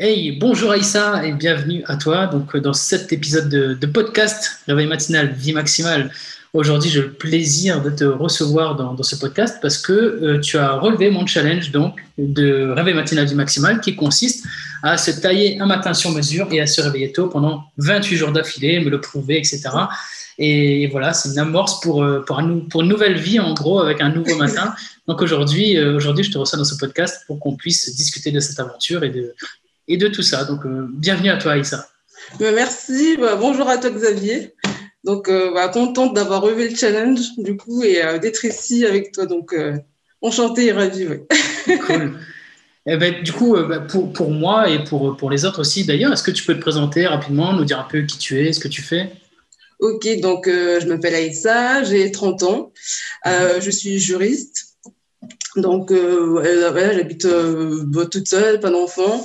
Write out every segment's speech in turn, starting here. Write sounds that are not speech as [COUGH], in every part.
Hey, bonjour Aïssa et bienvenue à toi donc, dans cet épisode de, podcast Réveil matinal, vie maximale. Aujourd'hui, j'ai le plaisir de te recevoir dans, ce podcast parce que euh, tu as relevé mon challenge donc, de Réveil matinal, vie maximale qui consiste à se tailler un matin sur mesure et à se réveiller tôt pendant 28 jours d'affilée, me le prouver, etc. Et voilà, c'est une amorce pour, euh, pour, pour, une nouvelle vie, en gros, avec un nouveau matin. [LAUGHS] Donc aujourd'hui, euh, aujourd'hui, je te reçois dans ce podcast pour qu'on puisse discuter de cette aventure et de, et de tout ça. Donc, euh, bienvenue à toi, Aïssa. Bah, merci. Bah, bonjour à toi, Xavier. Donc, euh, bah, contente d'avoir relevé le challenge, du coup, et euh, d'être ici avec toi. Donc, enchantée et ravie. [LAUGHS] Cool. Eh ben, du coup, pour, pour, moi et pour, pour les autres aussi, d'ailleurs, est-ce que tu peux te présenter rapidement, nous dire un peu qui tu es, ce que tu fais? Ok, donc je m'appelle Aïssa, j'ai 30 ans, je suis juriste. Donc, j'habite toute seule, pas d'enfant.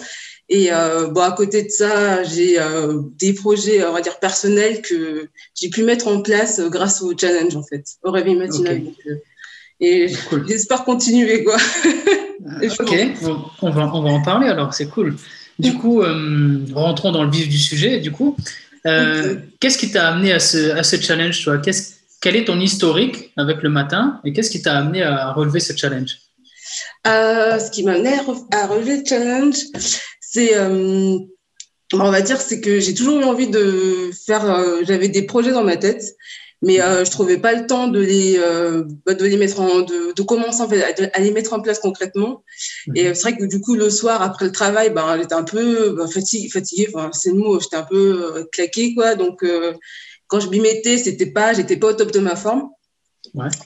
Et euh, bon, à côté de ça, j'ai euh, des projets, on va dire, personnels que j'ai pu mettre en place grâce au challenge, en fait, au réveil matinal. Euh, et j'espère continuer, quoi. [LAUGHS] ok, on va, on va en parler alors, c'est cool. Du coup, rentrons dans le vif du sujet. Du coup, qu'est-ce qui t'a amené à ce, à ce challenge, toi? Quel est ton historique avec le matin et qu'est-ce qui t'a amené à relever ce challenge? Ce qui m'a amené à relever le challenge, c'est euh, on va dire c'est que j'ai toujours eu envie de faire euh, j'avais des projets dans ma tête mais euh, je trouvais pas le temps de les bah, de les mettre en de, de commencer en fait, à, les mettre en place concrètement. Et mhm. c'est vrai que du coup le soir après le travail ben j'étais un peu ben, fatiguée fatiguée enfin c'est le mot j'étais un peu claquée quoi. Donc quand je m'y mettais c'était pas j'étais pas au top de ma forme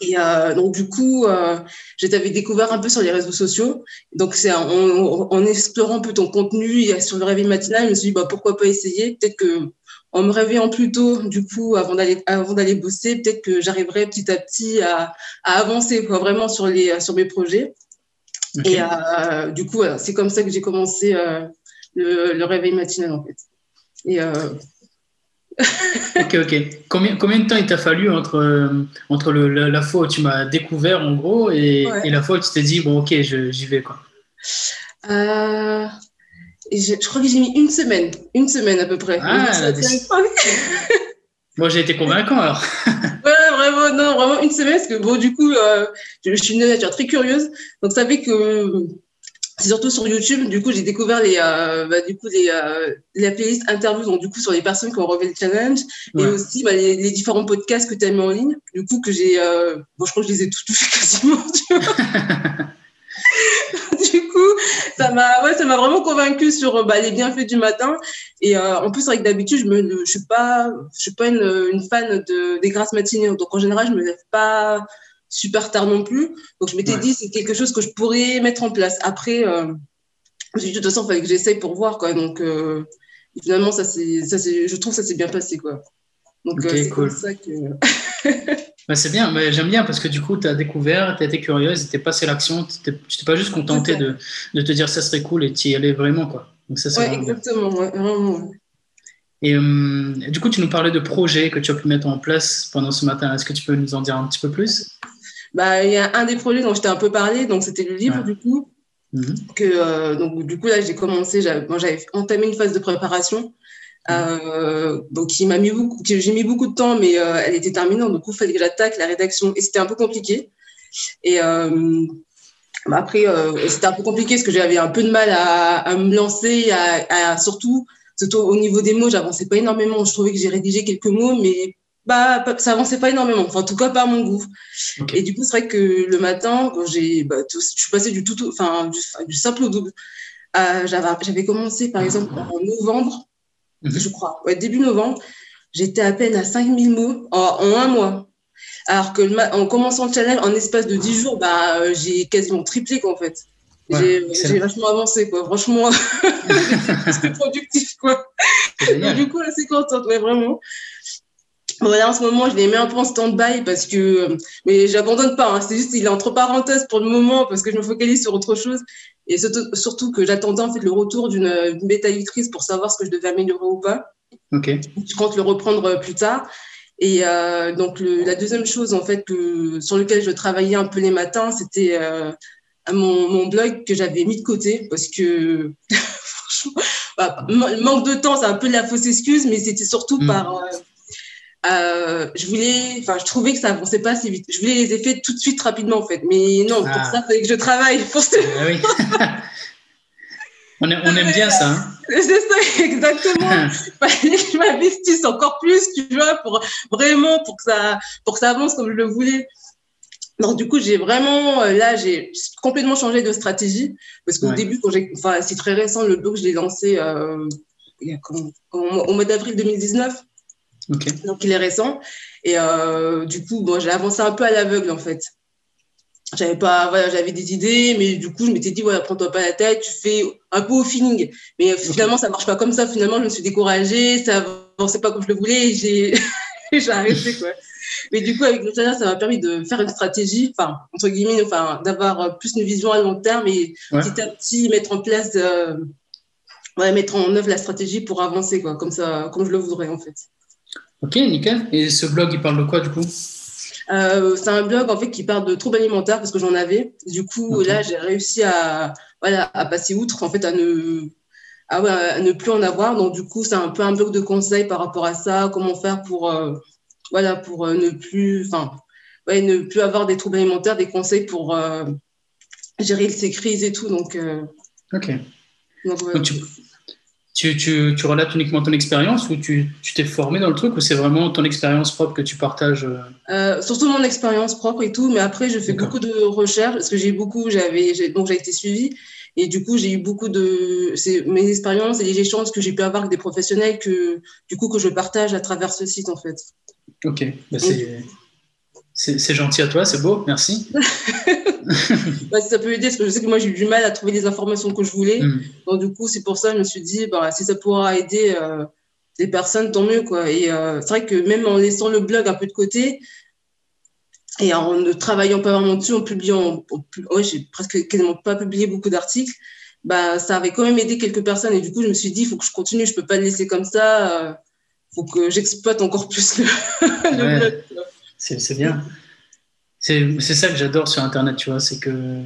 et euh, donc, du coup, euh, je t'avais découvert un peu sur les réseaux sociaux. Donc, c'est en, en, explorant un peu ton contenu sur le réveil matinal, je me suis dit, bah, pourquoi pas essayer? Peut-être que en me réveillant plus tôt, du coup, avant d'aller avant d'aller bosser, peut-être que j'arriverai petit à petit à, à avancer quoi, vraiment sur les sur mes projets. Et euh, du coup, c'est comme ça que j'ai commencé euh, le, le, réveil matinal en fait. Et euh, [LAUGHS] ok, ok. Combien, combien de temps il t'a fallu entre, euh, entre le, la, fois où tu m'as découvert, en gros, et, et, la fois où tu t'es dit, bon, ok, j'y vais, quoi euh, je, crois que j'ai mis une semaine, une semaine à peu près. Ah, [LAUGHS] Moi, j'ai été convaincant, alors. [LAUGHS] ouais, vraiment, non, vraiment une semaine, parce que, bon, du coup, euh, je, je, suis une nature très curieuse, donc ça fait que c'est surtout sur YouTube. Du coup, j'ai découvert les, euh, bah, du coup, les, euh, la playlist interviews, donc du coup, sur les personnes qui ont relevé le challenge, et aussi bah, les, les, différents podcasts que tu as mis en ligne. Du coup, que j'ai, euh, bon, je crois que je les ai tous touchés [LAUGHS] quasiment. Tu vois [LAUGHS] du coup, ça m'a, ouais, ça m'a vraiment convaincu sur bah, les bienfaits du matin. Et euh, en plus, avec d'habitude, je me, je suis pas, je suis pas une, une fan de des grasses matinées. Donc en général, je me lève pas super tard non plus. Donc, je m'étais dit, c'est quelque chose que je pourrais mettre en place. Après, euh, je de toute façon, il fallait que j'essaye pour voir. Quoi. Donc, euh, finalement, ça, ça, je trouve que ça s'est bien passé. Quoi. Donc, euh, c'est cool. ça que. [LAUGHS] bah, c'est bien, mais j'aime bien parce que du coup, tu as découvert, tu as été curieuse, tu passé l'action, tu t'es pas juste contenté de, de, te dire ça serait cool et tu y allais vraiment. Quoi. Donc, ça, ouais, exactement, vraiment. Et du coup, tu nous parlais de projets que tu as pu mettre en place pendant ce matin. Est-ce que tu peux nous en dire un petit peu plus? Bah, il y a un des projets dont je t'ai un peu parlé, donc c'était le livre du coup. Mhm. Que, euh, donc, du coup, là, j'ai commencé, j'avais entamé une phase de préparation. Mhm. Euh, donc, il m'a mis beaucoup, j'ai mis beaucoup de temps, mais euh, elle était terminée. Du coup, il fallait que j'attaque la rédaction et c'était un peu compliqué. Et bah, après, c'était un peu compliqué parce que j'avais un peu de mal à, à me lancer, à, à, surtout, surtout au niveau des mots, j'avançais pas énormément. Je trouvais que j'ai rédigé quelques mots, mais bah, ça avançait pas énormément. Enfin, en tout cas, pas à mon goût. Et du coup, c'est vrai que le matin, quand j'ai, bah, je suis passée du tout, enfin, du, simple au double. Euh, j'avais commencé, par exemple, en novembre, mhm. je crois, ouais, début novembre. J'étais à peine à 5000 mots en, un mois. Alors que en commençant le challenge, en espace de 10 jours, bah, j'ai quasiment triplé, quoi, en fait. j'ai vachement avancé, quoi. Franchement, [LAUGHS] [LAUGHS] c'était productif, quoi. du coup, c'est contente, ouais, vraiment. Voilà, en ce moment, je les mets un peu en stand-by parce que, mais j'abandonne pas. Hein. C'est juste, il est entre parenthèses pour le moment parce que je me focalise sur autre chose et surtout, que j'attendais en fait le retour d'une bêta pour savoir ce que je devais améliorer ou pas. Ok. Je compte le reprendre plus tard. Et euh, donc le, la deuxième chose en fait que, sur lequel je travaillais un peu les matins, c'était euh, mon, mon blog que j'avais mis de côté parce que [LAUGHS] franchement bah, manque de temps, c'est un peu la fausse excuse, mais c'était surtout mm. par. Euh, je voulais, enfin, je trouvais que ça avançait pas assez vite. Je voulais les effets tout de suite, rapidement, en fait. Mais non, pour ah. ça, il fallait que je travaille. Pour ce... Oui. [LAUGHS] on, on, aime bien ça. Hein. C'est ça, exactement. [LAUGHS] je m'investisse encore plus, tu vois, pour vraiment, pour que ça, pour que ça avance comme je le voulais. Donc, du coup, j'ai vraiment, euh, là, j'ai complètement changé de stratégie. Parce qu'au début, quand j'ai, enfin, c'est très récent, le blog, je l'ai lancé euh, au mois d'avril 2019. Donc, il est récent. Et euh, du coup, bon, j'ai avancé un peu à l'aveugle, en fait. J'avais pas, voilà, j'avais des idées, mais du coup, je m'étais dit, voilà, prends-toi pas la tête, tu fais un peu au feeling. Mais finalement, ça marche pas comme ça. Finalement, je me suis découragée, ça avançait pas comme je le voulais, j'ai, [LAUGHS] j'ai arrêté, quoi. Mais du coup, avec Nutella, ça m'a permis de faire une stratégie, enfin, entre guillemets, enfin, d'avoir plus une vision à long terme et petit à petit mettre en place, euh, ouais, mettre en œuvre la stratégie pour avancer, quoi, comme ça, comme je le voudrais, en fait. Ok, nickel. Et ce blog, il parle de quoi, du coup? Euh, c'est un blog en fait qui parle de troubles alimentaires parce que j'en avais. Du coup, là, j'ai réussi à, voilà, à passer outre, en fait, à ne, à, ne plus en avoir. Donc, du coup, c'est un peu un blog de conseils par rapport à ça, comment faire pour, euh, voilà, pour euh, ne plus, enfin, ouais, ne plus avoir des troubles alimentaires, des conseils pour gérer ces crises et tout. Donc, ok. Donc, tu, tu, tu, relates uniquement ton expérience ou tu t'es formé dans le truc ou c'est vraiment ton expérience propre que tu partages Surtout mon expérience propre et tout, mais après je fais beaucoup de recherches parce que j'ai beaucoup, j'avais donc j'ai été suivie et du coup j'ai eu beaucoup de mes expériences et les échanges que j'ai pu avoir avec des professionnels que du coup que je partage à travers ce site en fait. Ok, bah, c'est gentil à toi, c'est beau, merci. [LAUGHS] [LAUGHS] bah, ça peut aider, parce que je sais que moi j'ai eu du mal à trouver les informations que je voulais. Hmm. Donc du coup, c'est pour ça que je me suis dit, bah, si ça pourra aider euh, les personnes, tant mieux. Quoi. Et euh, c'est vrai que même en laissant le blog un peu de côté, et en ne travaillant pas vraiment dessus, en publiant, ouais, j'ai presque quasiment pas publié beaucoup d'articles, bah, ça avait quand même aidé quelques personnes. Et du coup, je me suis dit, il faut que je continue, je peux pas le laisser comme ça. Euh, faut que j'exploite encore plus le, [LAUGHS] blog. C'est bien. C'est ça que j'adore sur Internet, tu vois, c'est que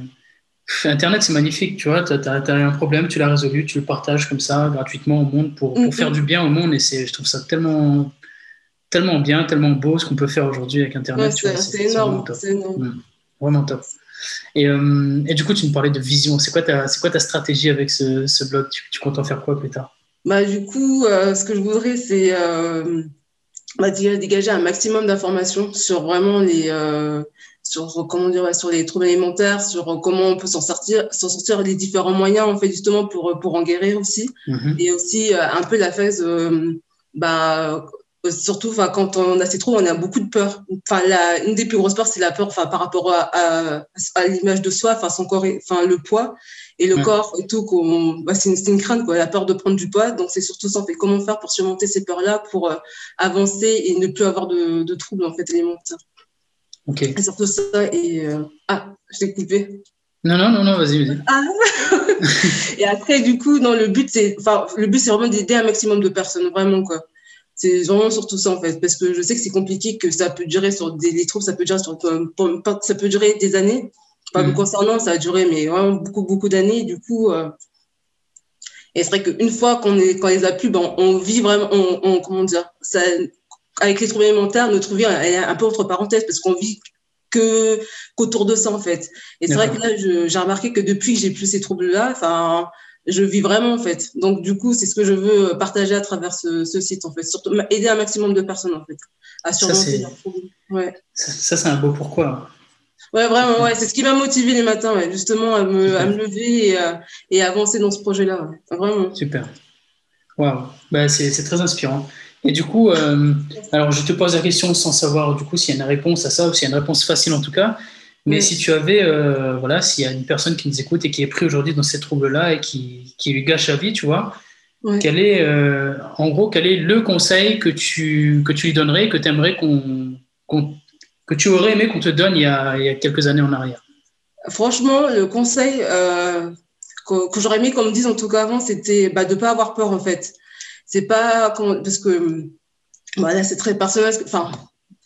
Internet, c'est magnifique, tu vois, tu as, un problème, tu l'as résolu, tu le partages comme ça, gratuitement au monde, pour, pour faire du bien au monde, et je trouve ça tellement, tellement bien, tellement beau ce qu'on peut faire aujourd'hui avec Internet. c'est énorme, c'est énorme. Mmh. Vraiment top. Et, euh, et, du coup, tu me parlais de vision. C'est quoi, ta, quoi ta stratégie avec ce, ce blog? Tu, tu comptes en faire quoi plus tard? Bah, du coup, euh, ce que je voudrais, c'est euh, bah, dégager un maximum d'informations sur vraiment les, euh, sur comment dire, sur les troubles alimentaires, sur comment on peut s'en sortir, s'en sortir les différents moyens en fait justement pour pour en guérir aussi, mm-hmm. et aussi un peu la phase, bah surtout quand on a ces troubles on a beaucoup de peur enfin la une des plus grosses peurs c'est la peur enfin par rapport à, à, à l'image de soi enfin son corps enfin le poids et le corps et tout, bah, c'est une, une, crainte, quoi, la peur de prendre du poids. Donc, c'est surtout ça, fait comment faire pour surmonter ces peurs-là, pour euh, avancer et ne plus avoir de, de troubles en fait, alimentaires. Ok. Et surtout ça. Et, euh, Ah, je t'ai coupé. Non, non, non, non, vas-y, vas-y. Ah. [LAUGHS] et après, du coup, dans le but, c'est enfin, le but, c'est vraiment d'aider un maximum de personnes, vraiment, quoi. C'est vraiment surtout ça, en fait, parce que je sais que c'est compliqué, que ça peut durer sur des les troubles, ça peut durer sur, ça peut durer des années. Pas me mm. concernant, ça a duré mais vraiment beaucoup, beaucoup d'années. Du coup, euh, et c'est vrai qu'une fois qu'on est, quand les a plus, ben, on vit vraiment, on, comment dire, ça, avec les troubles alimentaires, notre vie est un peu entre parenthèses parce qu'on vit que qu'autour de ça en fait. Et c'est vrai que là, j'ai remarqué que depuis que j'ai plus ces troubles-là, enfin, je vis vraiment en fait. Donc du coup, c'est ce que je veux partager à travers ce, ce, site en fait, surtout aider un maximum de personnes en fait à surmonter leurs problèmes. Ouais. Ça, ça c'est un beau pourquoi. Ouais, vraiment, ouais. C'est ce qui m'a motivé les matins, ouais, justement, à me, à me lever et, à, et avancer dans ce projet-là. Vraiment. Super. Waouh. Bah, c'est très inspirant. Et du coup, euh, alors je te pose la question sans savoir du coup s'il y a une réponse à ça ou s'il y a une réponse facile en tout cas. Mais si tu avais, euh, voilà, s'il y a une personne qui nous écoute et qui est pris aujourd'hui dans ces troubles-là et qui, qui lui gâche la vie, tu vois, quel est, euh, en gros, quel est le conseil que tu, que tu lui donnerais, que tu aimerais qu'on que tu aurais aimé qu'on te donne il y, a, il y, a, quelques années en arrière? Franchement, le conseil que, que j'aurais aimé qu'on me dise en tout cas avant, c'était bah, de ne pas avoir peur en fait. C'est pas parce que voilà, c'est très personnel. Enfin,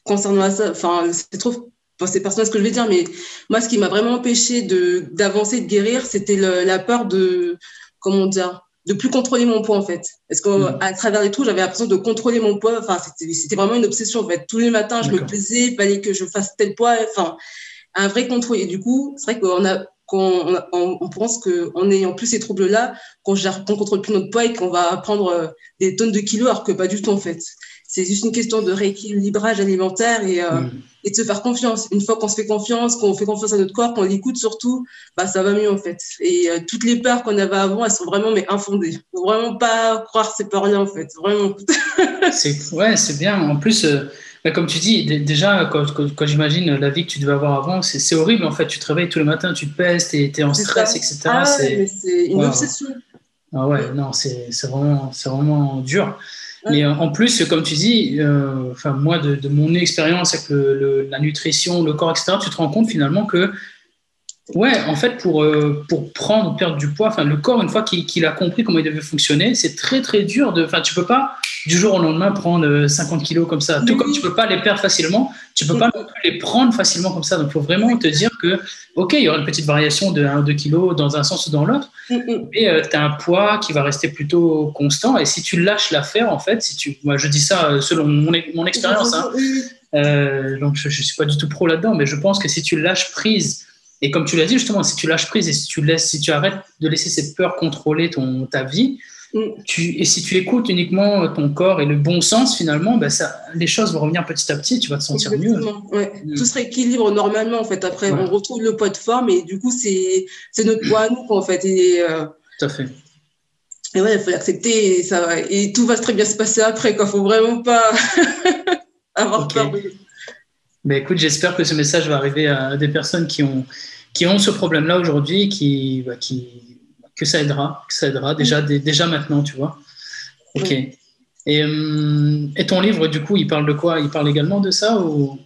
concernant ça, enfin, c'est trop. c'est personnel ce que je vais dire, mais moi, ce qui m'a vraiment empêché de d'avancer, de guérir, c'était la peur de comment dire de plus contrôler mon poids en fait. Parce qu'à à travers les trous, j'avais l'impression de contrôler mon poids. Enfin, c'était vraiment une obsession en fait. Tous les matins, je me pesais, il fallait que je fasse tel poids. Enfin, un vrai contrôle. Et du coup, c'est vrai qu'on a qu'on on, pense qu'en ayant plus ces troubles-là, qu'on ne contrôle plus notre poids et qu'on va prendre euh, des tonnes de kilos, alors que pas du tout en fait. C'est juste une question de rééquilibrage alimentaire et, euh, mm. et de se faire confiance. Une fois qu'on se fait confiance, qu'on fait confiance à notre corps, qu'on l'écoute surtout, bah, ça va mieux en fait. Et euh, toutes les peurs qu'on avait avant, elles sont vraiment mais infondées. Faut vraiment pas croire ces peurs-là en fait, vraiment. c'est ouais, c'est bien. En plus, bah, comme tu dis, déjà, quand, quand, j'imagine la vie que tu devais avoir avant, c'est horrible en fait. Tu te réveilles tous les matins, tu pèses, tu es, en stress, etc. Ah, c'est une obsession. Ah ouais, non, c'est vraiment, vraiment dur. Mais euh, en plus, comme tu dis, euh, enfin moi, de, mon expérience avec la nutrition, le corps, etc., tu te rends compte finalement que Ouais, en fait, pour, euh, pour prendre ou perdre du poids, enfin, le corps, une fois qu'il a compris comment il devait fonctionner, c'est très, très dur. De, enfin, tu peux pas, du jour au lendemain, prendre 50 euh, kilos comme ça. Tout comme tu peux pas les perdre facilement, tu peux pas les prendre facilement comme ça. Donc, il faut vraiment te dire que, OK, il y aura une petite variation de 1 ou 2 kilos dans un sens ou dans l'autre, mais euh, tu as un poids qui va rester plutôt constant. Et si tu lâches l'affaire, en fait, si tu, moi, je dis ça selon mon, mon expérience, hein, donc je, je suis pas du tout pro là-dedans, mais je pense que si tu lâches prise, et comme tu l'as dit justement, si tu lâches prise et si tu laisses, si tu arrêtes de laisser cette peur contrôler ton ta vie, mm. Tu, et si tu écoutes uniquement ton corps et le bon sens finalement, ben ça, les choses vont revenir petit à petit, tu vas te sentir mieux. Ouais. Mm. Tout se rééquilibre normalement en fait. Après, on retrouve le poids de forme et du coup c'est notre poids à nous en fait. Et, euh, tout à fait. Et ouais, il faut l'accepter et ça et tout va très bien se passer après. Il faut vraiment pas [LAUGHS] avoir peur. Ben, écoute, j'espère que ce message va arriver à des personnes qui ont, qui ont ce problème-là aujourd'hui, qui, bah, qui, que ça aidera, que ça aidera déjà, déjà maintenant, tu vois. Ok. Et, hum, et, ton livre, du coup, il parle de quoi? Il parle également de ça ou?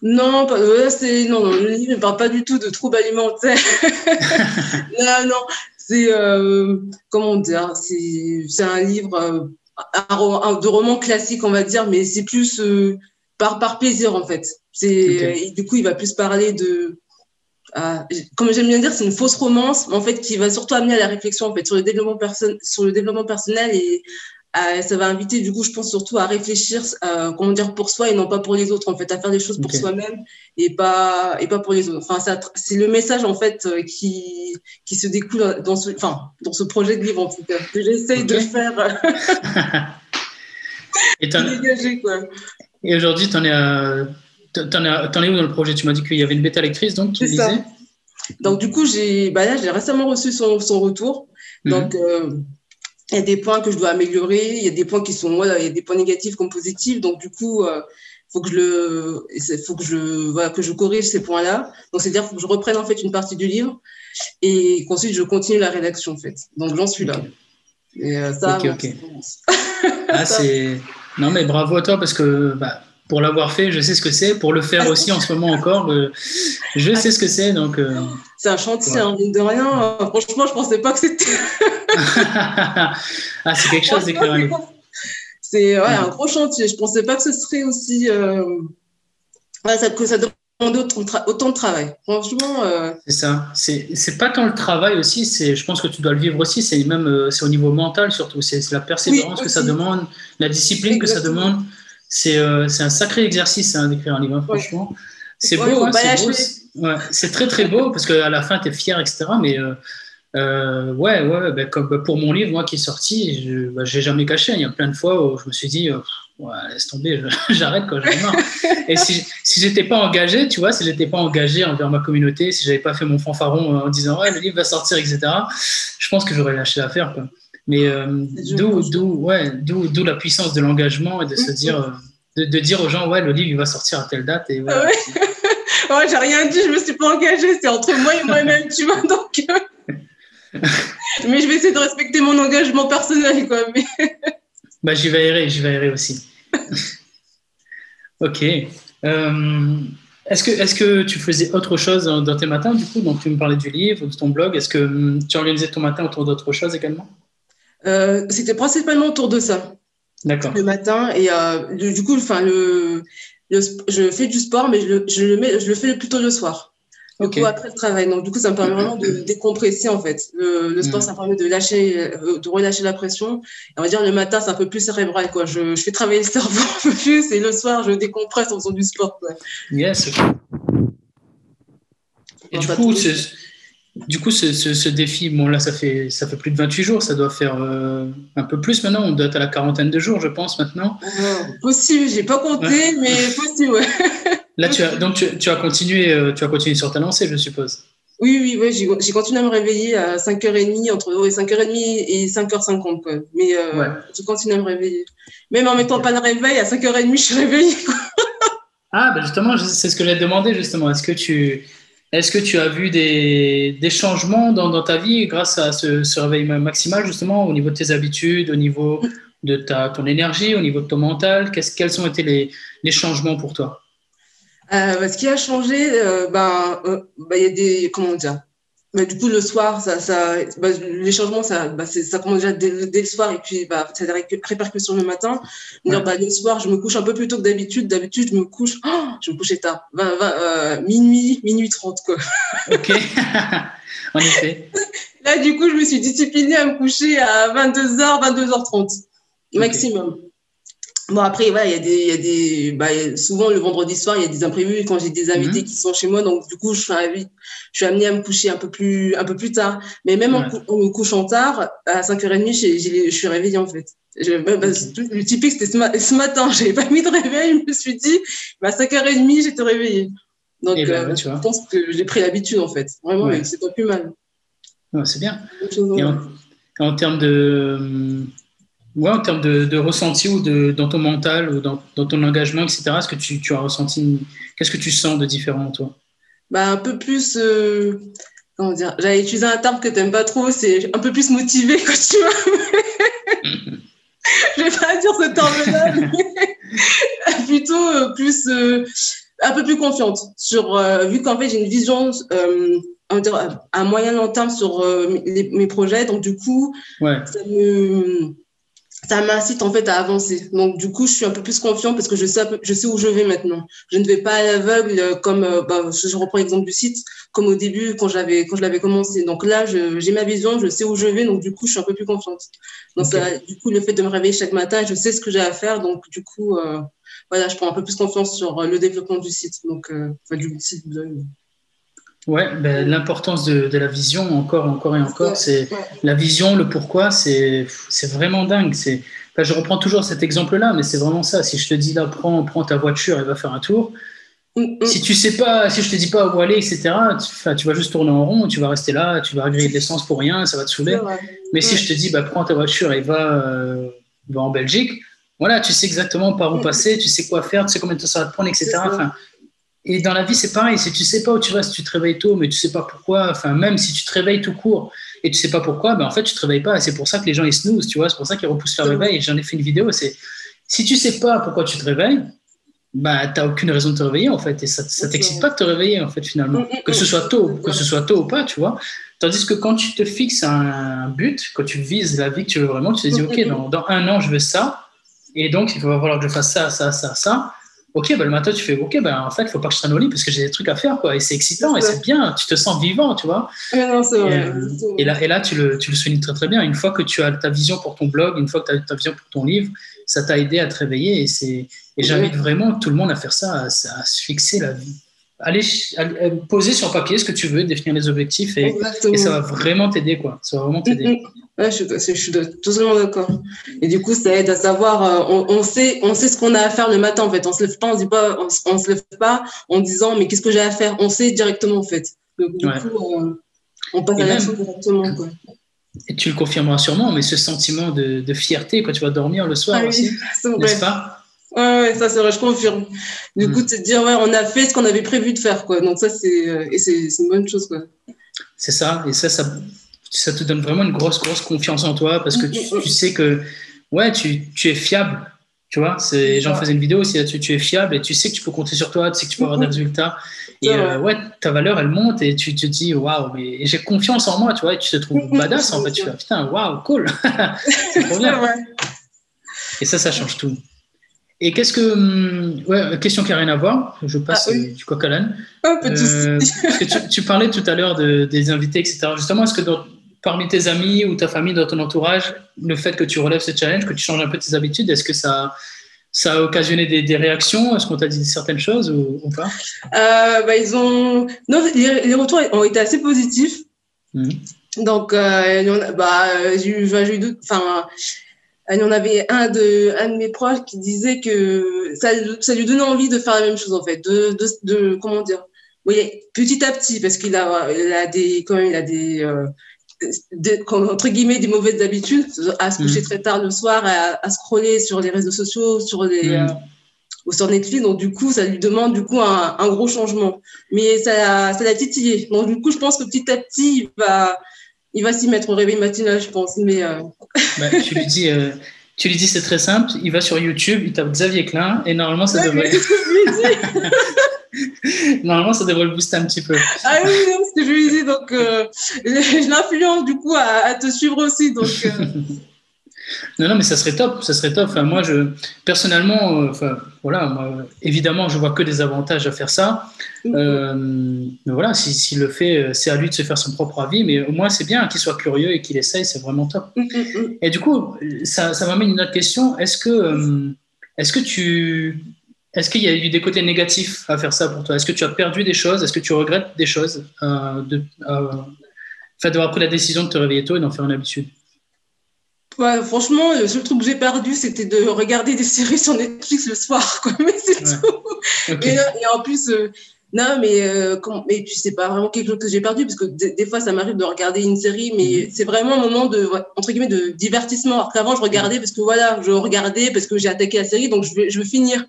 Non, c'est non, le livre ne parle pas du tout de troubles alimentaires. [LAUGHS] non, non, c'est euh, comment dire, c'est un livre euh, de roman classique, on va dire, mais c'est plus euh, par par plaisir en fait. C'est du coup, il va plus parler de euh, comme j'aime bien dire, c'est une fausse romance, mais en fait, qui va surtout amener à la réflexion en fait sur le développement sur le développement personnel et euh, ça va inviter du coup, je pense surtout à réfléchir, euh, comment dire, pour soi et non pas pour les autres en fait, à faire des choses pour soi-même et pas et pas pour les autres. Enfin, c'est le message en fait euh, qui qui se découle dans ce, enfin, dans ce projet de livre en tout cas que j'essaye de faire. [LAUGHS] et, [LAUGHS] quoi. et aujourd'hui, tu en es à T'en es, où dans le projet? Tu m'as dit qu'il y avait une bêta lectrice, donc tu lisais Donc du coup, j'ai bah j'ai récemment reçu son, son retour. Mhm. Donc euh, il y a des points que je dois améliorer, il y a des points qui sont voilà, il y a des points négatifs comme positifs. Donc du coup, il euh, faut que je le faut que je voilà, que je corrige ces points-là. Donc c'est-à-dire faut que je reprenne en fait une partie du livre et qu'ensuite je continue la rédaction en fait. Donc j'en suis là. Et euh, ça, [LAUGHS] ah, c'est non mais bravo à toi parce que bah, pour l'avoir fait, je sais ce que c'est. Pour le faire aussi en ce moment encore, euh, je sais ce que c'est. Donc, euh, c'est un chantier, hein, mine de rien. franchement, je pensais pas que c'était. [LAUGHS] ah, c'est quelque chose d'écrire un C'est ouais, un gros chantier. Je pensais pas que ce serait aussi. Euh... Ouais, ça, que ça demandait autant, de travail. Franchement. C'est ça. C'est pas tant le travail aussi. C'est, je pense que tu dois le vivre aussi. C'est même, c'est au niveau mental surtout. C'est la persévérance que ça demande, la discipline que ça demande. Euh, c'est un sacré exercice hein, d'écrire un livre, hein, franchement. C'est beau, hein, c'est très très beau parce qu'à la fin, tu es fier, etc. Mais euh, euh, ouais, ouais ben, comme bah, pour mon livre, moi qui est sorti, je bah, j'ai jamais caché. Il y a plein de fois où je me suis dit, laisse tomber, [LAUGHS] j'arrête quand j'en ai marre. Et si, si j'étais pas engagé, tu vois, si j'étais pas engagé envers ma communauté, si j'avais pas fait mon fanfaron en disant, ouais, le livre va sortir, etc., je pense que j'aurais lâché l'affaire. Mais euh, d'où ouais, la puissance de l'engagement et de se dire, euh, de, de, dire aux gens, ouais, le livre il va sortir à telle date. Et ouais, [LAUGHS] ouais j'ai rien dit, je me suis pas engagée, c'est entre moi et moi-même, tu vois. [LAUGHS] Donc, euh. [LAUGHS] mais je vais essayer de respecter mon engagement personnel, quoi. Mais... bah, j'y veillerai, j'y veillerai aussi. ok. est-ce que, est que tu faisais autre chose dans tes matins, du coup Donc, tu me parlais du livre, de ton blog. Est-ce que hum, tu organisais ton matin autour d'autre chose également? Euh, c'était principalement autour de ça. D'accord. Le matin. Et euh, du, coup, enfin, le, je fais du sport, mais je le, je le, mets, je le fais plutôt le soir. Okay. après le travail. Donc, du coup, ça me permet vraiment de décompresser, en fait. Le, sport, mm. ça me permet de lâcher, euh, de relâcher la pression. Et on va dire, le matin, c'est un peu plus cérébral, quoi. Je, je, fais travailler le cerveau un peu plus et le soir, je décompresse en faisant du sport, quoi. Yes. Et du coup, du coup, ce, ce, défi, bon là, ça fait, ça fait plus de 28 jours, ça doit faire euh, un peu plus maintenant. On doit être à la quarantaine de jours, je pense, maintenant. Possible, possible, j'ai pas compté, mais possible, ouais. Là, tu as, donc tu, as continué, euh, tu as continué sur ta lancée, je suppose. Oui, oui, oui j'ai continué à me réveiller à 5h30, entre 5h30 et 5h50. Quoi. Mais euh, je continue à me réveiller. Même en mettant pas de réveil, à 5h30, je suis réveillée. ah, ben justement, c'est ce que j'ai demandé, justement. Est-ce que tu, est-ce que tu as vu des, changements dans, ta vie grâce à ce, ce, réveil maximal, justement, au niveau de tes habitudes, au niveau de ton énergie, au niveau de ton mental? Quels ont été les, changements pour toi? Euh, bah, Ce qui a changé, euh, ben, euh, ben, il y a des. Comment dire bah, du coup, le soir, ça, ça, bah, les changements, ça, bah, ça commence déjà dès, le soir et puis bah, ça a des répercussions le matin. Ouais. Bah, le soir, je me couche un peu plus tôt que d'habitude. D'habitude, je me couche, oh, je me couchais tard, 20, 20, euh, minuit, minuit 30. Quoi. Ok, [LAUGHS] en effet. Là, du coup, je me suis disciplinée à me coucher à 22h, 22h30 maximum. Bon, après, voilà, il y a des, y a des, bah, souvent le vendredi soir, il y a des imprévus quand j'ai des invités mhm. qui sont chez moi. Donc, du coup, je suis, je suis amenée à me coucher un peu plus, un peu plus tard. Mais même en, me couchant tard, à 5h30, je suis réveillée, en fait. Bah, le typique, c'était ce, ce, matin. [LAUGHS] J'avais pas mis de réveil. Je me suis dit, bah, à 5h30, j'étais réveillée. Donc, ben, euh, je pense que j'ai pris l'habitude, en fait. Vraiment, c'est pas plus mal. c'est bien. Et en, en termes de, ouais, en termes de, de, ressenti ou de, dans ton mental ou dans, dans ton engagement, etc. Est-ce que tu, tu, as ressenti, qu'est-ce que tu sens de différent en toi? Bah, Un peu plus, euh, comment dire, j'avais utilisé un terme que tu n'aimes pas trop, c'est un peu plus motivé, quoi, tu vois. [LAUGHS] Je vais pas dire ce terme-là, mais [LAUGHS] plutôt euh, plus, euh, un peu plus confiante sur, vu qu'en fait j'ai une vision à moyen long terme sur mes projets, donc du coup, ouais. ça me ça m'incite en fait à avancer. Donc du coup, je suis un peu plus confiant parce que je sais, je sais où je vais maintenant. Je ne vais pas à l'aveugle euh, comme, euh, bah, je reprends l'exemple du site, comme au début quand j'avais quand je l'avais commencé. Donc là, j'ai ma vision, je sais où je vais, donc du coup, je suis un peu plus confiante. Donc okay. ça, du coup, le fait de me réveiller chaque matin, je sais ce que j'ai à faire, donc du coup, euh, voilà, je prends un peu plus confiance sur le développement du site, donc euh, enfin, du site. Ouais, ben, l'importance de, de, la vision, encore, encore et encore, c'est la vision, le pourquoi, c'est vraiment dingue. C'est, enfin, je reprends toujours cet exemple-là, mais c'est vraiment ça. Si je te dis là, prends, prends ta voiture et va faire un tour, mm, mm. si tu sais pas, si je te dis pas où aller, etc., tu, tu vas juste tourner en rond, tu vas rester là, tu vas agréer de l'essence pour rien, ça va te saouler. Mais si je te dis, bah, prends ta voiture et va, euh, va en Belgique, voilà, tu sais exactement par où mm. passer, tu sais quoi faire, tu sais combien de temps ça va te prendre, etc. Enfin, et dans la vie, c'est pareil. Si tu sais pas où tu vas, si tu te réveilles tôt, mais tu sais pas pourquoi, enfin, même si tu te réveilles tout court et tu sais pas pourquoi, ben, en fait, tu te réveilles pas. Et c'est pour ça que les gens, ils snooze, tu vois. C'est pour ça qu'ils repoussent leur réveil. Et j'en ai fait une vidéo. C'est si tu sais pas pourquoi tu te réveilles, bah, tu n'as aucune raison de te réveiller, en fait. Et ça ne t'excite pas de te réveiller, en fait, finalement. Que ce soit tôt, que ce soit tôt ou pas, tu vois. Tandis que quand tu te fixes un but, quand tu vises la vie que tu veux vraiment, tu te dis, OK, dans, dans un an, je veux ça. Et donc, il va falloir que je fasse ça, ça, ça, ça ok, bah, le matin, tu fais, ok, bah, en fait, il faut pas que je traîne au lit parce que j'ai des trucs à faire, quoi. Et c'est excitant et c'est bien, tu te sens vivant, tu vois. non, et, euh, et, là, et là tu, le, tu le soulignes très, très bien. Une fois que tu as ta vision pour ton blog, une fois que tu as ta vision pour ton livre, ça t'a aidé à te réveiller. Et, c'est, et j'invite vraiment tout le monde à faire ça, à, à se fixer la vie. Aller, poser sur papier ce que tu veux, définir les objectifs et, et ça va vraiment t'aider, quoi. Ça va vraiment t'aider. Ouais, je, je, suis totalement d'accord. Et du coup, ça aide à savoir, euh, on, on, sait, on sait ce qu'on a à faire le matin, en fait. On se lève pas, on se dit pas, on, on se lève pas en disant, mais qu'est-ce que j'ai à faire? On sait directement, en fait. Donc, du ouais. coup, on, on passe et à l'action directement, quoi. Et tu le confirmeras sûrement, mais ce sentiment de, de fierté quand tu vas dormir le soir ah, oui, aussi, [LAUGHS] n'est-ce pas? Ouais, ouais, ça c'est vrai, je confirme. Du mmh. coup, te dire, ouais, on a fait ce qu'on avait prévu de faire, quoi. Donc ça, c'est, euh, et c'est, une bonne chose, quoi. C'est ça, et ça, ça, ça te donne vraiment une grosse, grosse confiance en toi parce que tu, tu sais que ouais, tu, tu, es fiable. Tu vois, j'en faisais une vidéo aussi là-dessus. Tu es fiable et tu sais que tu peux compter sur toi, tu sais que tu peux avoir des résultats. Et euh, ouais, ta valeur, elle monte et tu te dis, waouh, mais j'ai confiance en moi, tu vois, et tu te trouves badass en fait. Tu fais, putain, waouh, cool. [LAUGHS] c'est trop [LAUGHS] bien. Et ça, ça change tout. Et qu'est-ce que. Hum, ouais, question qui n'a rien à voir. Je passe ah, oui. du coq à l'âne. tu, parlais tout à l'heure de, des invités, etc. Justement, est-ce que parmi tes amis ou ta famille, dans ton entourage, le fait que tu relèves ce challenge, que tu changes un peu tes habitudes, est-ce que ça, ça a occasionné des, réactions? Est-ce qu'on t'a dit certaines choses ou, pas? Euh, bah, ils ont... non, les, retours ont été assez positifs. Mmh. Donc, euh, bah, j'ai eu, eu enfin, il y en avait un de, un de mes proches qui disait que ça, ça lui donnait envie de faire la même chose, en fait, de, de, de comment dire, oui, petit à petit, parce qu'il a, il a des, quand même, il a des, euh, entre guillemets, des mauvaises habitudes, à se coucher mm. très tard le soir, à, à, scroller sur les réseaux sociaux, sur les, mm. euh, ou sur Netflix. Donc, du coup, ça lui demande, du coup, un, un gros changement. Mais ça, ça l'a titillé. Donc, du coup, je pense que petit à petit, il va, il va s'y mettre au réveil matinal, je pense. Mais euh, bah, tu lui dis, euh, tu lui dis c'est très simple. Il va sur YouTube, il tape Xavier Klein et normalement ça devrait. [LAUGHS] normalement ça devrait le booster un petit peu. Ah oui, c'est ce que je lui dis. Donc euh, je [LAUGHS] l'influence du coup à, à, te suivre aussi. Donc [LAUGHS] Non, non, mais ça serait top, ça serait top. Enfin, moi, je, personnellement, euh, enfin, voilà, évidemment, je vois que des avantages à faire ça. Euh, mais voilà, s'il si, le fait, euh, c'est à lui de se faire son propre avis, mais au moins, c'est bien qu'il soit curieux et qu'il essaye, c'est vraiment top. Mm-hmm. Et du coup, ça, ça m'amène une autre question. Est-ce que, est-ce que tu, est-ce qu'il y a eu des côtés négatifs à faire ça pour toi? Est-ce que tu as perdu des choses? Est-ce que tu regrettes des choses de, d'avoir pris la décision de te réveiller tôt et d'en faire une habitude? Ouais, franchement, le seul truc que j'ai perdu, c'était de regarder des séries sur Netflix le soir, quoi. [LAUGHS] Mais c'est tout. Et, en plus, euh, non, mais, euh, mais puis c'est pas vraiment quelque chose que j'ai perdu, parce que des fois, ça m'arrive de regarder une série, mais mhm. c'est vraiment un moment de, entre guillemets, de divertissement. Alors qu'avant, je regardais parce que voilà, je regardais parce que j'ai attaqué la série, donc je veux, je veux finir.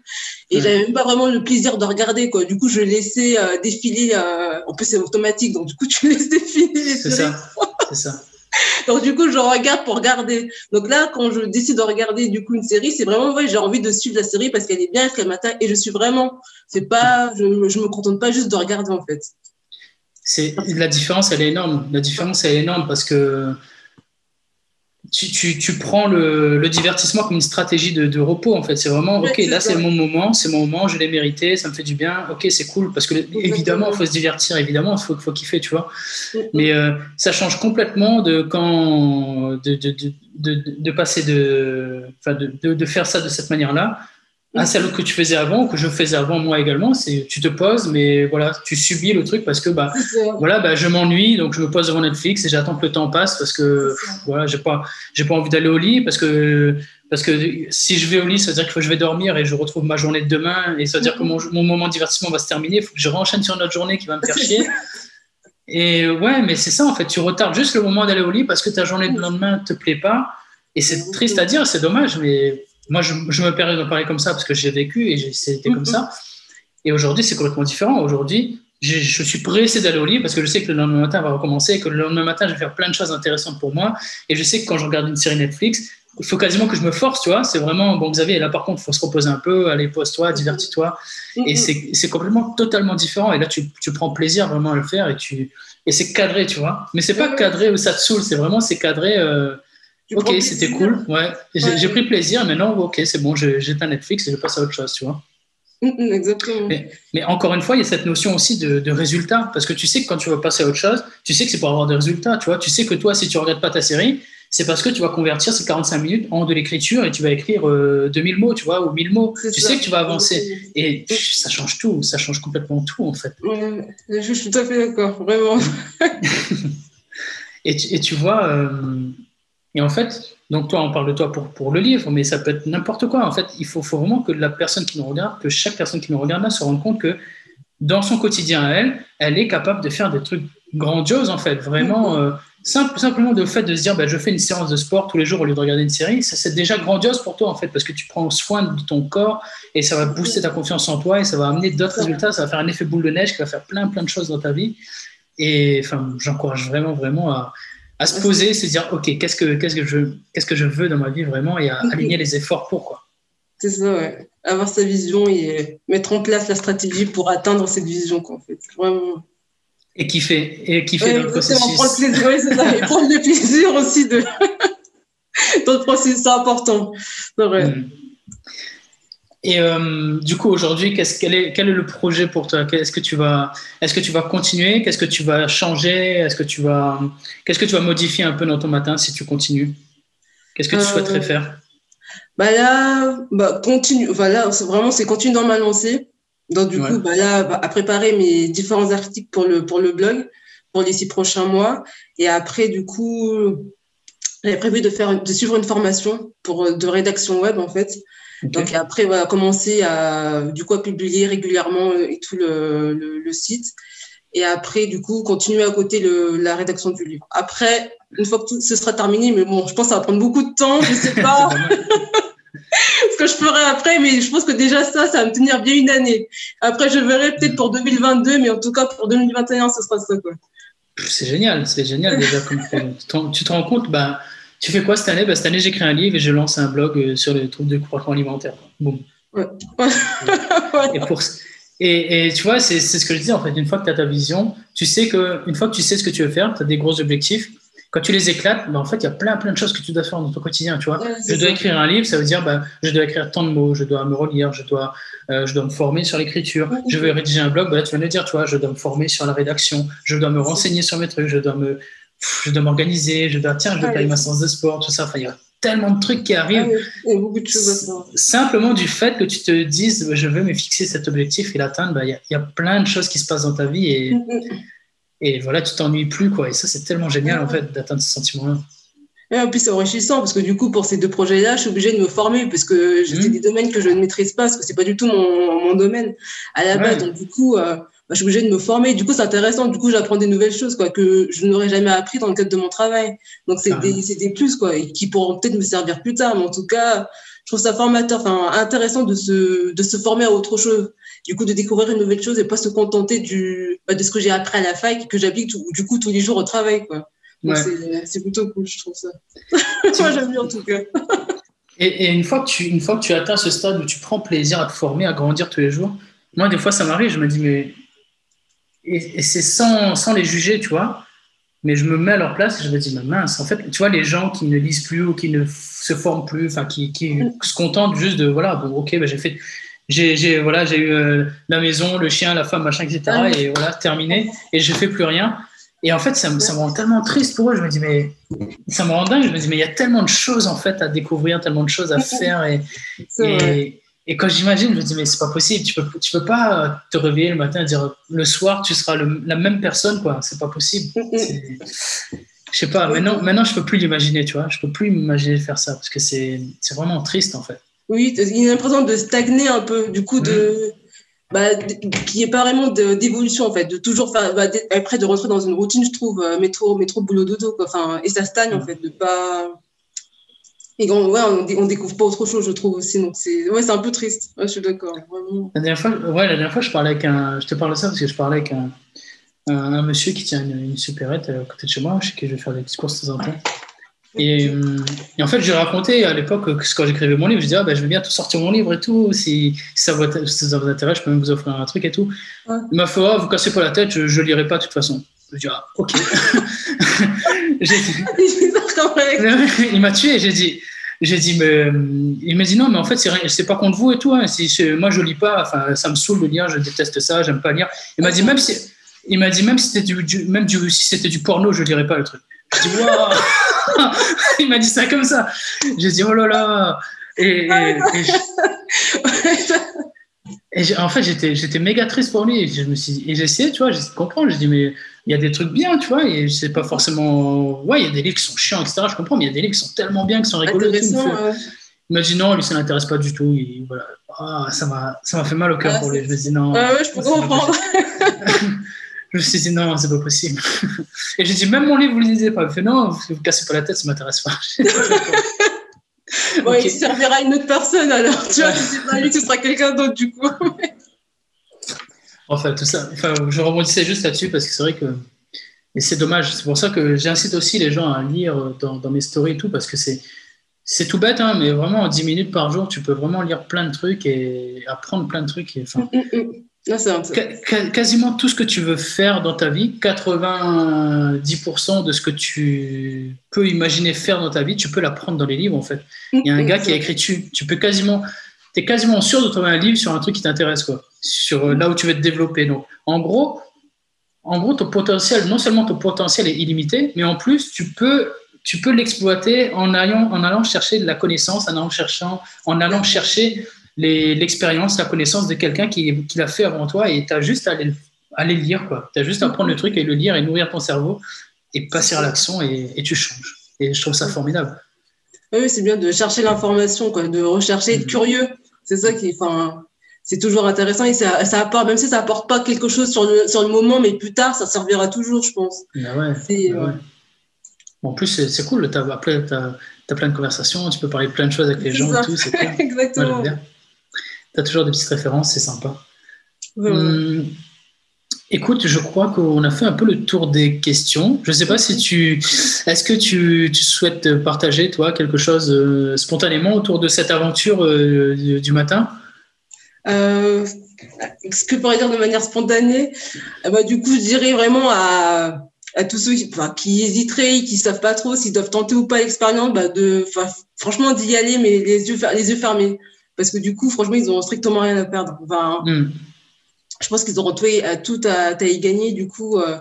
Et j'avais même pas vraiment le plaisir de regarder, quoi. Du coup, je laissais euh, défiler, en plus, c'est automatique, donc du coup, [LAUGHS] tu laisses défiler les séries. C'est ça. C'est ça. [LAUGHS] Donc, du coup, je regarde pour regarder. Donc là, quand je décide de regarder, du coup, une série, c'est vraiment, ouais, j'ai envie de suivre la série parce qu'elle est bien, qu'elle m'attaque et je suis vraiment, c'est pas, je, je me contente pas juste de regarder, en fait. C'est, la différence, elle est énorme. La différence, elle est énorme parce que tu, tu, prends le, le, divertissement comme une stratégie de, de repos, en fait. C'est vraiment, OK, là, c'est mon moment, c'est mon moment, je l'ai mérité, ça me fait du bien, OK, c'est cool. Parce que, évidemment, il faut se divertir, évidemment, il faut, faut kiffer, tu vois. Mais euh, ça change complètement de quand. de, de, de passer de, de, de, faire ça de cette manière-là à celle que tu faisais avant, que je faisais avant moi également, c'est tu te poses, mais voilà, tu subis le truc parce que bah voilà, bah, je m'ennuie, donc je me pose devant Netflix et j'attends que le temps passe parce que voilà, j'ai pas j'ai pas envie d'aller au lit parce que parce que si je vais au lit, ça veut dire que je vais dormir et je retrouve ma journée de demain et ça veut dire que mon, mon moment de divertissement va se terminer, il faut que je renchaîne sur une autre journée qui va me faire chier. [LAUGHS] Et ouais, mais c'est ça en fait, tu retardes juste le moment d'aller au lit parce que ta journée de lendemain te plaît pas et c'est triste à dire, c'est dommage, mais moi, je, me permets de parler comme ça parce que j'ai vécu et c'était comme ça. Et aujourd'hui, c'est complètement différent. Aujourd'hui, je, suis pressé d'aller au lit parce que je sais que le lendemain matin va recommencer et que le lendemain matin, je vais faire plein de choses intéressantes pour moi. Et je sais que quand je regarde une série Netflix, il faut quasiment que je me force, tu vois. C'est vraiment, bon, Xavier, là, par contre, il faut se reposer un peu, allez, pose-toi, divertis-toi. Et c'est complètement, totalement différent. Et là, tu, tu, prends plaisir vraiment à le faire et, tu, et c'est cadré, tu vois. Mais c'est pas cadré où ça te saoule, c'est vraiment, c'est cadré. Euh, ok, c'était cool. Ouais. J'ai pris plaisir. Maintenant, ok, c'est bon, j'éteins Netflix et je passe à autre chose, tu vois. [LAUGHS] Exactement. Mais, encore une fois, il y a cette notion aussi de, résultat. Parce que tu sais que quand tu vas passer à autre chose, tu sais que c'est pour avoir des résultats. Tu vois, tu sais que toi, si tu ne regardes pas ta série, c'est parce que tu vas convertir ces 45 minutes en de l'écriture et tu vas écrire 2000 euh, mots, tu vois, ou 1000 mots. Tu sais que tu vas avancer. Et ça change tout. Ça change complètement tout, en fait. je suis tout à fait d'accord, vraiment. [LAUGHS] et, tu, et, tu, vois. Euh, et en fait, donc toi, on parle de toi pour, pour le livre, mais ça peut être n'importe quoi. En fait, il faut, faut, vraiment que la personne qui nous regarde, que chaque personne qui nous regarde là se rende compte que dans son quotidien à elle, elle est capable de faire des trucs grandioses, en fait. Vraiment, mm-hmm. euh, simple, simplement le fait de se dire, bah, je fais une séance de sport tous les jours au lieu de regarder une série, ça c'est déjà grandiose pour toi, en fait, parce que tu prends soin de ton corps et ça va booster ta confiance en toi et ça va amener d'autres résultats, ça va faire un effet boule de neige qui va faire plein, plein de choses dans ta vie. Et enfin, j'encourage vraiment, vraiment à, à se poser, se dire ok, qu'est-ce que qu'est-ce que je qu'est-ce que je veux dans ma vie vraiment et à [LAUGHS] aligner les efforts pour quoi. C'est ça, ouais. Avoir sa vision et mettre en place la stratégie pour atteindre cette vision quoi, en fait. Vraiment. Et kiffer, et kiffer dans le processus. Prendre plaisir, ça. Et prendre le plaisir aussi de [LAUGHS] dans le processus, c'est important. C'est vrai. Hmm. Et euh, du coup, aujourd'hui, quest quel, est, quel est le projet pour toi? Est-ce que tu vas, est-ce que tu vas continuer? Qu'est-ce que tu vas changer? Est-ce que tu vas, qu'est-ce que tu vas modifier un peu dans ton matin si tu continues? Qu'est-ce que tu souhaiterais faire? Bah là, bah continue. Voilà, vraiment, c'est continuer dans ma lancée. Donc du coup, bah là, bah, à préparer mes différents articles pour le pour le blog pour les six prochains mois. Et après, du coup, j'avais prévu de faire de suivre une formation pour de rédaction web en fait. Donc après, va commencer à du coup à publier régulièrement euh, et tout le, le, site. Et après, du coup, continuer à côté le, la rédaction du livre. Après, une fois que tout ce sera terminé, mais bon, je pense que ça va prendre beaucoup de temps, je sais [LAUGHS] pas [LAUGHS] ce que je ferai après, mais je pense que déjà ça, ça va me tenir bien une année. Après, je verrai peut-être pour 2022, mais en tout cas pour 2021, ce sera ça quoi. C'est génial, c'est génial déjà. Comme [LAUGHS] tu te rends compte, bah, tu fais quoi cette année? Bah, Cette année, j'écris un livre et je lance un blog euh, sur les troubles de comportement alimentaire. Boum. [LAUGHS] et, pour, et, et, tu vois, c'est ce que je dis en fait. Une fois que tu as ta vision, tu sais que, une fois que tu sais ce que tu veux faire, tu as des gros objectifs. Quand tu les éclates, bah, en fait, il y a plein, plein de choses que tu dois faire dans ton quotidien. Tu vois, je dois écrire un livre, ça veut dire, bah, je dois écrire tant de mots, je dois me relire, je dois, euh, je dois me former sur l'écriture. Je veux rédiger un blog, bah, tu viens de le dire, tu vois, je dois me former sur la rédaction, je dois me renseigner sur mes trucs, je dois me je dois m'organiser, je dois, tiens, je dois payer ma séance de sport, tout ça. Enfin, il y a tellement de trucs qui arrivent. il y a beaucoup de choses à Simplement du fait que tu te dises, je veux me fixer cet objectif et l'atteindre, bah, il, y a, plein de choses qui se passent dans ta vie et, mm, mm. et voilà, tu t'ennuies plus. Quoi. Et ça, c'est tellement génial, en fait, d'atteindre ce sentiment-là. Et en plus, c'est enrichissant parce que du coup, pour ces deux projets-là, je suis obligée de me former parce que j'ai mm. des domaines que je ne maîtrise pas parce que c'est pas du tout mon, mon domaine à la base. Donc, du coup, euh, bah, je suis obligée de me former. Du coup, c'est intéressant. Du coup, j'apprends des nouvelles choses quoi, que je n'aurais jamais appris dans le cadre de mon travail. Donc, c'est ah. des, des, plus quoi, qui pourront peut-être me servir plus tard. Mais en tout cas, je trouve ça formateur, enfin, intéressant de se, de se former à autre chose. Du coup, de découvrir une nouvelle chose et pas se contenter du, bah, de ce que j'ai appris à la fac que j'applique du coup tous les jours au travail. Quoi. C'est plutôt cool, je trouve ça. [LAUGHS] Moi, j'aime bien en tout cas. et, et, une, fois que tu, une fois que tu atteins ce stade où tu prends plaisir à te former, à grandir tous les jours, moi, des fois, ça m'arrive, je me dis, mais et, c'est sans, sans, les juger, tu vois. Mais je me mets à leur place et je me dis, mince, en fait, tu vois, les gens qui ne lisent plus ou qui ne se forment plus, enfin, qui, qui se contentent juste de, voilà, bon, ok, ben, j'ai fait, j'ai, voilà, j'ai eu euh, la maison, le chien, la femme, machin, etc. Ah et voilà, terminé. Et je fais plus rien. Et en fait, ça, ça, me rend tellement triste pour eux. Je me dis, mais ça me rend dingue. Je me dis, mais il y a tellement de choses en fait à découvrir, tellement de choses à faire. Et, et, et quand j'imagine, je me dis, mais c'est pas possible, tu peux, tu peux pas euh, te réveiller le matin et dire le soir, tu seras la même personne, quoi. C'est pas possible. Je sais pas, maintenant, maintenant, je peux plus l'imaginer, tu vois. Je peux plus imaginer faire ça parce que c'est vraiment triste, en fait. Oui, il y a l'impression de stagner un peu, du coup, de. Bah, qui est pas vraiment d'évolution en fait, de toujours faire, bah, après de rentrer dans une routine, je trouve, euh, métro, métro, boulot, dodo, quoi. Enfin, et ça stagne en fait, de pas, et on, ouais, on, découvre pas autre chose, je trouve aussi. Donc c'est ouais, un peu triste. je suis d'accord. La dernière fois, ouais, la dernière fois, je parlais avec un. Je te parle de ça parce que je parlais avec un, un, monsieur qui tient une, une supérette à côté de chez moi, chez qui je vais faire des discours de temps en temps. Et, et, en fait, j'ai raconté à l'époque que quand j'écrivais mon livre, je disais ah, ben, je vais bientôt sortir mon livre et tout. Si, ça, vous, ça vous intéresse, je peux même vous offrir un truc et tout. Il m'a fait oh, vous cassez pas la tête, je, ne lirai pas de toute façon. Je dis ah, ok. [LAUGHS] [LAUGHS] il m'a tué. J'ai dit j'ai dit, mais il m'a dit non, mais en fait, c'est pas contre vous et tout. Hein. moi, je lis pas. Enfin, ça me saoule de lire. Je déteste ça. J'aime pas lire. Il m'a dit même si, il m'a dit même si c'était du, même du, si c'était du porno, je lirais pas le truc. Je dis waouh. [LAUGHS] il m'a dit ça comme ça. J'ai dit oh là là. Et, et, en fait, j'étais, j'étais méga triste pour lui. Et je me suis, et j'ai essayé, tu vois, j'ai essayé de comprendre. Je dis mais il y a des trucs bien, tu vois, et c'est pas forcément. Ouais, il y a des livres qui sont chiants, etc. Je comprends, mais il y a des livres qui sont tellement bien, qui sont rigolos. Il m'a dit non, lui, ça l'intéresse pas du tout. Et voilà. Ah, ça m'a fait mal au cœur ah, pour lui. Je me suis dit non. Ah ouais, je peux comprendre. [LAUGHS] je me suis dit non, c'est pas possible. [LAUGHS] Et j'ai dit même mon livre, vous le lisez pas. Il fait non, vous vous cassez pas la tête, ça m'intéresse pas. [LAUGHS] ouais, il servira à une autre personne alors. Tu vois, pas lui, ce sera quelqu'un d'autre du coup. Enfin, tout ça. Enfin, je rebondissais juste là-dessus parce que c'est vrai que. Et c'est dommage. C'est pour ça que j'incite aussi les gens à lire dans, dans, mes stories et tout parce que c'est. C'est tout bête, hein, mais vraiment en 10 minutes par jour, tu peux vraiment lire plein de trucs et apprendre plein de trucs. Et, enfin, mm, mm, mm. quasiment tout ce que tu veux faire dans ta vie, 90% de ce que tu peux imaginer faire dans ta vie, tu peux l'apprendre dans les livres en fait. Il y a un gars qui a écrit dessus. Tu peux quasiment tu es quasiment sûr de trouver un livre sur un truc qui t'intéresse, quoi, sur euh, là où tu veux te développer. Donc, en gros, en gros, ton potentiel, non seulement ton potentiel est illimité, mais en plus, tu peux, tu peux l'exploiter en allant, en allant chercher de la connaissance, en allant, cherchant, en allant chercher l'expérience, la connaissance de quelqu'un qui, qui l'a fait avant toi et tu as juste à aller, aller le lire. Tu as juste à prendre le truc et le lire et nourrir ton cerveau et passer à l'action et, tu changes. Et je trouve ça formidable. Oui, c'est bien de chercher l'information, de rechercher, mm. curieux. C'est ça qui, enfin, c'est toujours intéressant et ça, ça, apporte, même si ça apporte pas quelque chose sur le, sur le moment, mais plus tard, ça servira toujours, je pense. Ouais, bah ouais. en plus, c'est cool. Tu as, as, plein de conversations, tu peux parler de plein de choses avec les gens et tout. [LAUGHS] Exactement. tu as toujours des petites références, c'est sympa. Hum, écoute, je crois qu'on a fait un peu le tour des questions. Je ne sais pas si tu. Est-ce que tu, tu, souhaites partager, toi, quelque chose euh, spontanément autour de cette aventure euh, du, matin? Euh, Ce que je pourrais dire de manière spontanée, bah, du coup, je dirais vraiment à, à tous ceux qui, qui hésiteraient, qui ne savent pas trop s'ils doivent tenter ou pas l'expérience, bah, de, franchement, d'y aller, mais les yeux, les yeux fermés parce que du coup, franchement, ils ont strictement rien à perdre. Enfin, hmm. Je pense qu'ils auront tout, à, tout à, y gagner, du coup, euh,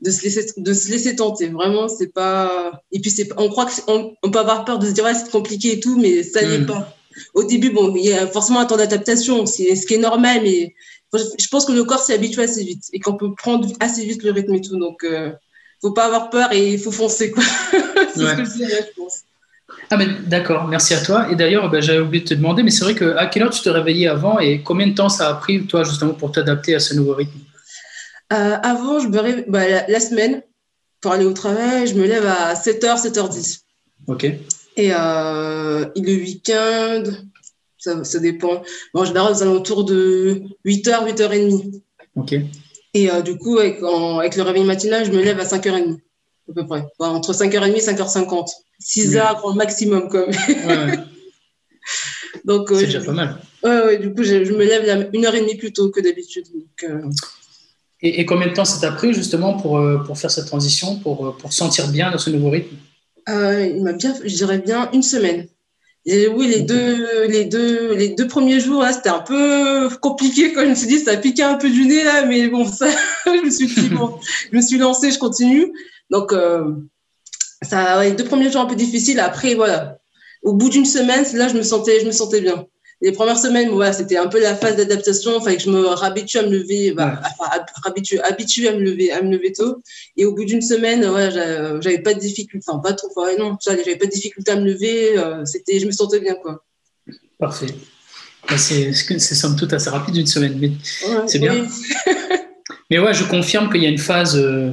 de, se laisser, de se laisser tenter. Vraiment, c'est pas. Et puis, on croit qu'on on peut avoir peur de se dire, ouais, c'est compliqué et tout, mais ça n'est hmm. pas. Au début, bon, il y a forcément un temps d'adaptation, c'est ce qui est normal, mais je pense que le corps s'est habitué assez vite et qu'on peut prendre assez vite le rythme et tout. Donc, ne euh, faut pas avoir peur et il faut foncer, quoi. [LAUGHS] c'est ce que je dirais, je pense. Ah d'accord, merci à toi. Et d'ailleurs, ben, j'avais oublié de te demander, mais c'est vrai que à quelle heure tu te réveillais avant et combien de temps ça a pris, toi, justement, pour t'adapter à ce nouveau rythme? Euh, Avant, je me réveille, bah, la, semaine, pour aller au travail, je me lève à 7h, 7h10. Ok. Et euh, le week-end, ça, ça, dépend. Bon, en général, aux alentours de 8h, 8h30. Ok. Et euh, du coup, avec, avec, le réveil matinal, je me lève à 5h30, à peu près. entre 5h30 et 5h50. 6 heures au maximum, comme. Ouais, [LAUGHS] Donc, c'est déjà pas mal. Ouais, ouais, du coup, je, me lève une heure et demie plus tôt que d'habitude. Euh. Et, combien de temps ça t'a pris justement pour, euh, pour faire cette transition, pour, euh, pour sentir bien dans ce nouveau rythme? Il m'a bien, je dirais bien une semaine. Et oui, les, deux, les, deux, les deux premiers jours, c'était un peu compliqué. Quand je me suis dit, ça piquait un peu du nez, là, mais bon, ça, [LAUGHS] je me suis dit, bon, je me suis lancée, je continue. Donc, ça, les deux premiers jours un peu difficiles. Après, voilà, au bout d'une semaine, là, je me sentais, je me sentais bien. Les premières semaines, voilà, c'était un peu la phase d'adaptation. Il fallait que je me réhabitue à me lever, bah, enfin, à me lever, à me lever tôt. Et au bout d'une semaine, voilà, j'avais pas de difficulté, enfin, pas trop, enfin, non, j'avais pas de difficulté à me lever. Euh, c'était, je me sentais bien, quoi. Parfait. Bah, c'est, somme toute assez rapide une semaine, mais c'est bien. [LAUGHS] [LAUGHS] mais ouais, je confirme qu'il y a une phase. Euh,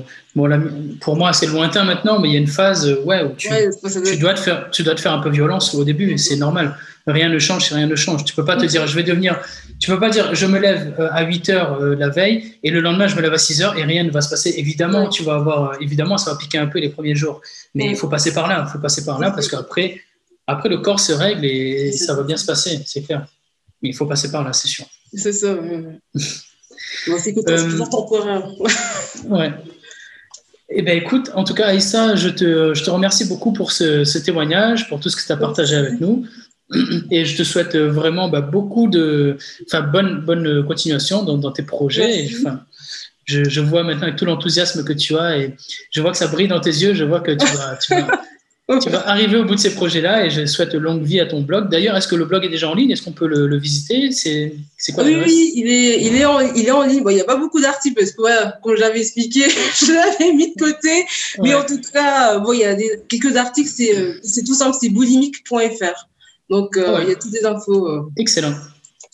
pour moi, c'est lointain maintenant, mais il y a une phase euh, ouais, où tu, dois te faire, tu dois te faire un peu violence au début, c'est normal. Rien ne change rien ne change. Tu peux pas te dire, je vais devenir. Tu peux pas dire, je me lève euh, à 8 heures euh, la veille et le lendemain, je me lève à 6 heures et rien ne va se passer. Évidemment, tu vas avoir, évidemment, ça va piquer un peu les premiers jours. Mais il faut passer par là. Il faut passer par là parce qu'après, après, le corps se règle et ça va bien se passer, c'est clair. Mais il faut passer par là, c'est sûr. C'est ça. [LAUGHS] c'est toujours temporaire. [LAUGHS] ouais. Eh bien, écoute, en tout cas, Aïssa, je te, je te remercie beaucoup pour ce, témoignage, pour tout ce que tu as partagé avec nous. Et je te souhaite vraiment bah, beaucoup de. Enfin, bonne, bonne continuation dans, dans tes projets. enfin, je, je, vois maintenant avec tout l'enthousiasme que tu as et je vois que ça brille dans tes yeux. Je vois que tu vas, tu vas, [LAUGHS] tu vas arriver au bout de ces projets-là et je souhaite longue vie à ton blog. D'ailleurs, est-ce que le blog est déjà en ligne? Est-ce qu'on peut le, visiter? C'est quoi Oui, oui il, est, il, est en, il est en ligne. il n'y a pas beaucoup d'articles parce que, comme j'avais expliqué, [LAUGHS] je l'avais mis de côté. Mais en tout cas, bon, il y a des, quelques articles, c'est euh, tout simple, c'est boulimique.fr. Donc, euh, ah il y a toutes les infos. Euh. Excellent.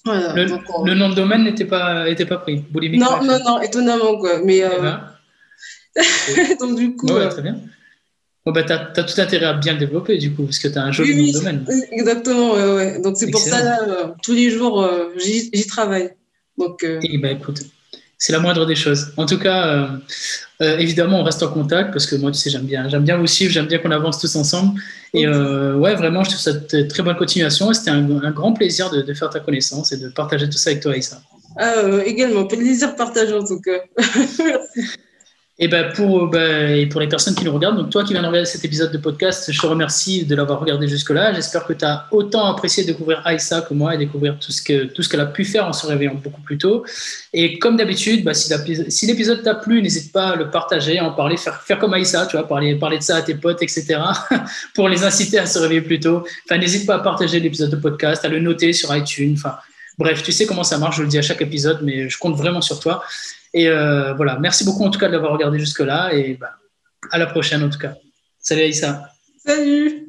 le, nom de domaine n'était pas, était pas pris. Boulimique. Non, non, non, étonnamment. Quoi. Mais, eh ben. [LAUGHS] donc, du coup. très bien. Oh bah, tu as, tout intérêt à bien le développer, du coup, parce que tu as un joli oui, domaine. Exactement, ouais, ouais. Donc, c'est pour ça, là, euh, tous les jours, euh, j'y travaille. Donc, euh... Et bah, écoute, c'est la moindre des choses. En tout cas, euh, évidemment, on reste en contact, parce que moi, tu sais, j'aime bien, j'aime bien vous suivre, j'aime bien qu'on avance tous ensemble. Et ouais, vraiment, je te souhaite très bonne continuation. C'était un, grand plaisir de, de, faire ta connaissance et de partager tout ça avec toi, Aïssa. Ah, également, plaisir partagé en tout cas. [LAUGHS] Merci. Et ben pour, ben, et pour les personnes qui nous regardent, donc toi qui viens de regarder cet épisode de podcast, je te remercie de l'avoir regardé jusque-là. J'espère que tu as autant apprécié découvrir Aïssa que moi et découvrir tout ce qu'elle tout ce qu'elle a pu faire en se réveillant beaucoup plus tôt. Et comme d'habitude, ben, si l'épisode t'a plu, n'hésite pas à le partager, à en parler, faire, faire comme Aïssa, tu vois, parler, parler de ça à tes potes, etc. [LAUGHS] pour les inciter à se réveiller plus tôt. Enfin, n'hésite pas à partager l'épisode de podcast, à le noter sur iTunes. Enfin, bref, tu sais comment ça marche, je le dis à chaque épisode, mais je compte vraiment sur toi. Et euh, voilà, merci beaucoup en tout cas de l'avoir regardé jusque-là et bah, à la prochaine en tout cas. Salut Aïssa. Salut